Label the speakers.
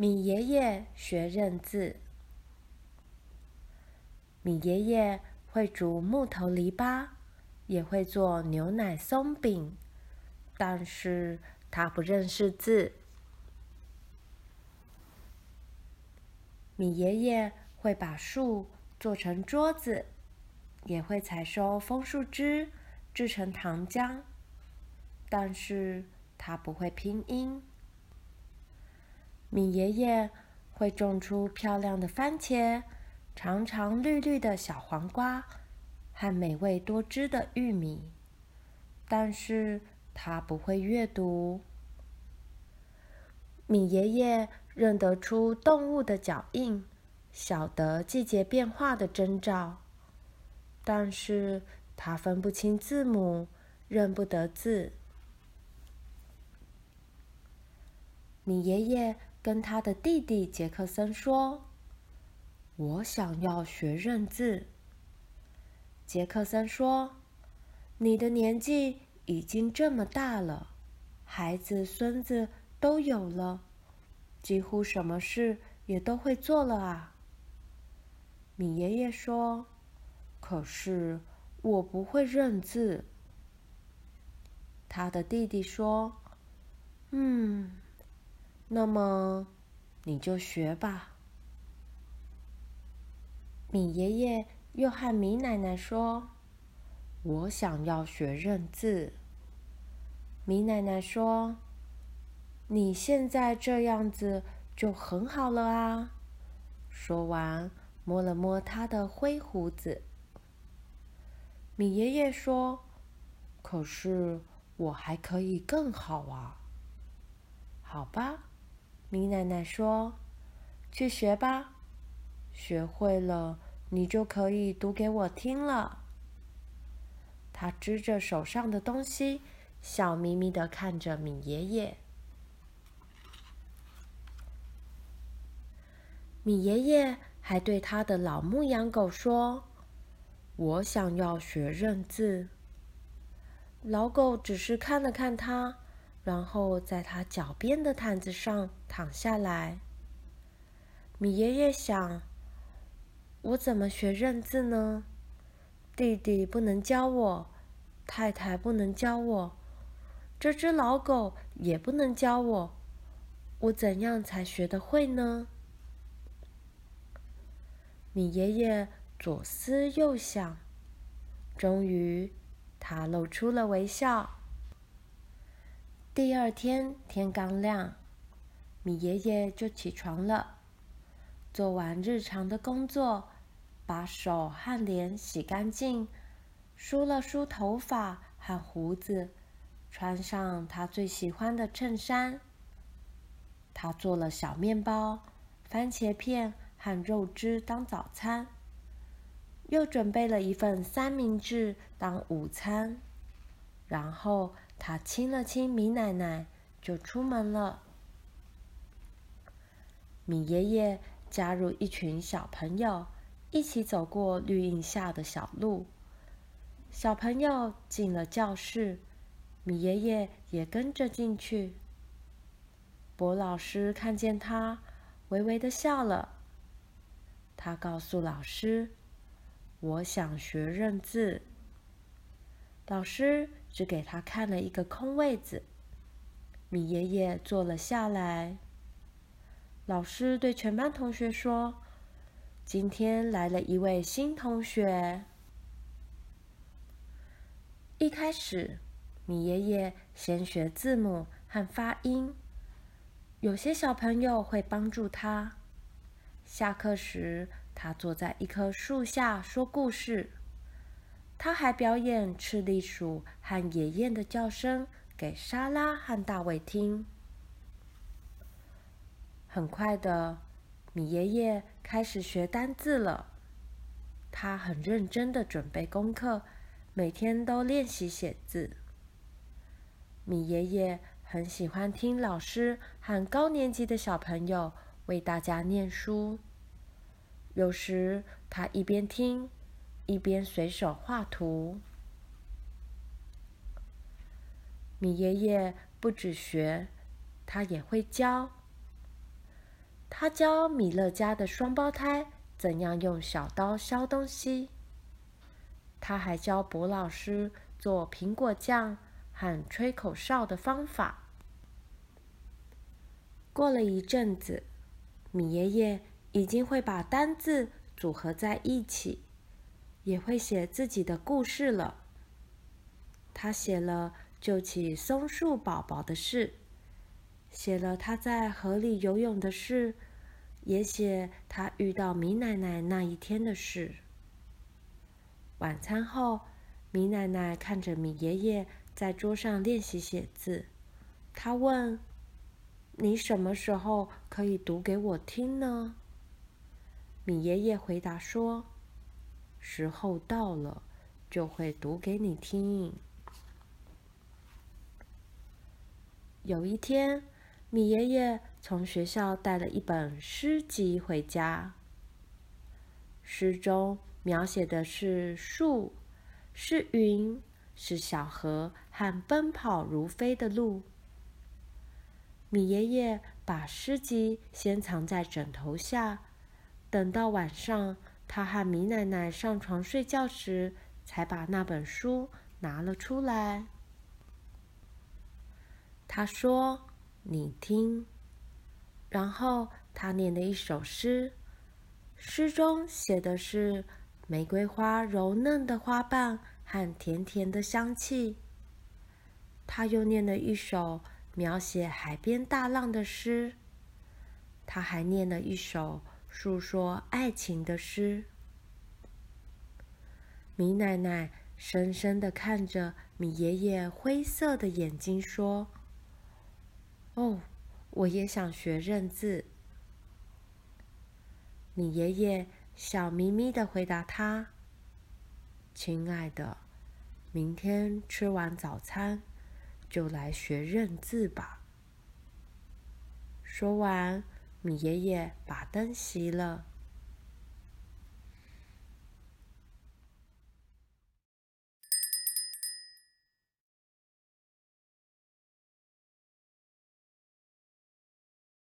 Speaker 1: 米爷爷学认字。米爷爷会煮木头篱笆，也会做牛奶松饼，但是他不认识字。米爷爷会把树做成桌子，也会采收枫树枝制成糖浆，但是他不会拼音。米爷爷会种出漂亮的番茄，长长绿绿的小黄瓜和美味多汁的玉米，但是他不会阅读。米爷爷认得出动物的脚印，晓得季节变化的征兆，但是他分不清字母，认不得字。米爷爷跟他的弟弟杰克森说：“我想要学认字。”杰克森说：“你的年纪已经这么大了，孩子孙子。”都有了，几乎什么事也都会做了啊。米爷爷说：“可是我不会认字。”他的弟弟说：“嗯，那么你就学吧。”米爷爷又和米奶奶说：“我想要学认字。”米奶奶说。你现在这样子就很好了啊！说完，摸了摸他的灰胡子。米爷爷说：“可是我还可以更好啊。”好吧，米奶奶说：“去学吧，学会了，你就可以读给我听了。”他支着手上的东西，笑眯眯的看着米爷爷。米爷爷还对他的老牧羊狗说：“我想要学认字。”老狗只是看了看他，然后在他脚边的毯子上躺下来。米爷爷想：“我怎么学认字呢？弟弟不能教我，太太不能教我，这只老狗也不能教我，我怎样才学得会呢？”米爷爷左思右想，终于，他露出了微笑。第二天天刚亮，米爷爷就起床了，做完日常的工作，把手和脸洗干净，梳了梳头发和胡子，穿上他最喜欢的衬衫。他做了小面包、番茄片。和肉汁当早餐，又准备了一份三明治当午餐，然后他亲了亲米奶奶，就出门了。米爷爷加入一群小朋友，一起走过绿荫下的小路。小朋友进了教室，米爷爷也跟着进去。博老师看见他，微微的笑了。他告诉老师：“我想学认字。”老师只给他看了一个空位子。米爷爷坐了下来。老师对全班同学说：“今天来了一位新同学。”一开始，米爷爷先学字母和发音。有些小朋友会帮助他。下课时，他坐在一棵树下说故事。他还表演赤栗鼠和野雁的叫声给莎拉和大卫听。很快的，米爷爷开始学单字了。他很认真的准备功课，每天都练习写字。米爷爷很喜欢听老师和高年级的小朋友为大家念书，有时他一边听，一边随手画图。米爷爷不止学，他也会教。他教米勒家的双胞胎怎样用小刀削东西。他还教博老师做苹果酱和吹口哨的方法。过了一阵子，米爷爷已经会把单字组合在一起，也会写自己的故事了。他写了救起松树宝宝的事，写了他在河里游泳的事，也写他遇到米奶奶那一天的事。晚餐后，米奶奶看着米爷爷在桌上练习写字，她问：“你什么时候可以读给我听呢？”米爷爷回答说：“时候到了，就会读给你听。”有一天，米爷爷从学校带了一本诗集回家，诗中，描写的是树，是云，是小河和奔跑如飞的鹿。米爷爷把诗集先藏在枕头下，等到晚上，他和米奶奶上床睡觉时，才把那本书拿了出来。他说：“你听。”然后他念了一首诗，诗中写的是。玫瑰花柔嫩的花瓣和甜甜的香气。他又念了一首描写海边大浪的诗。他还念了一首诉说爱情的诗。米奶奶深深地看着米爷爷灰色的眼睛，说：“哦，我也想学认字。”米爷爷。笑眯眯的回答他：“亲爱的，明天吃完早餐就来学认字吧。”说完，米爷爷把灯熄了。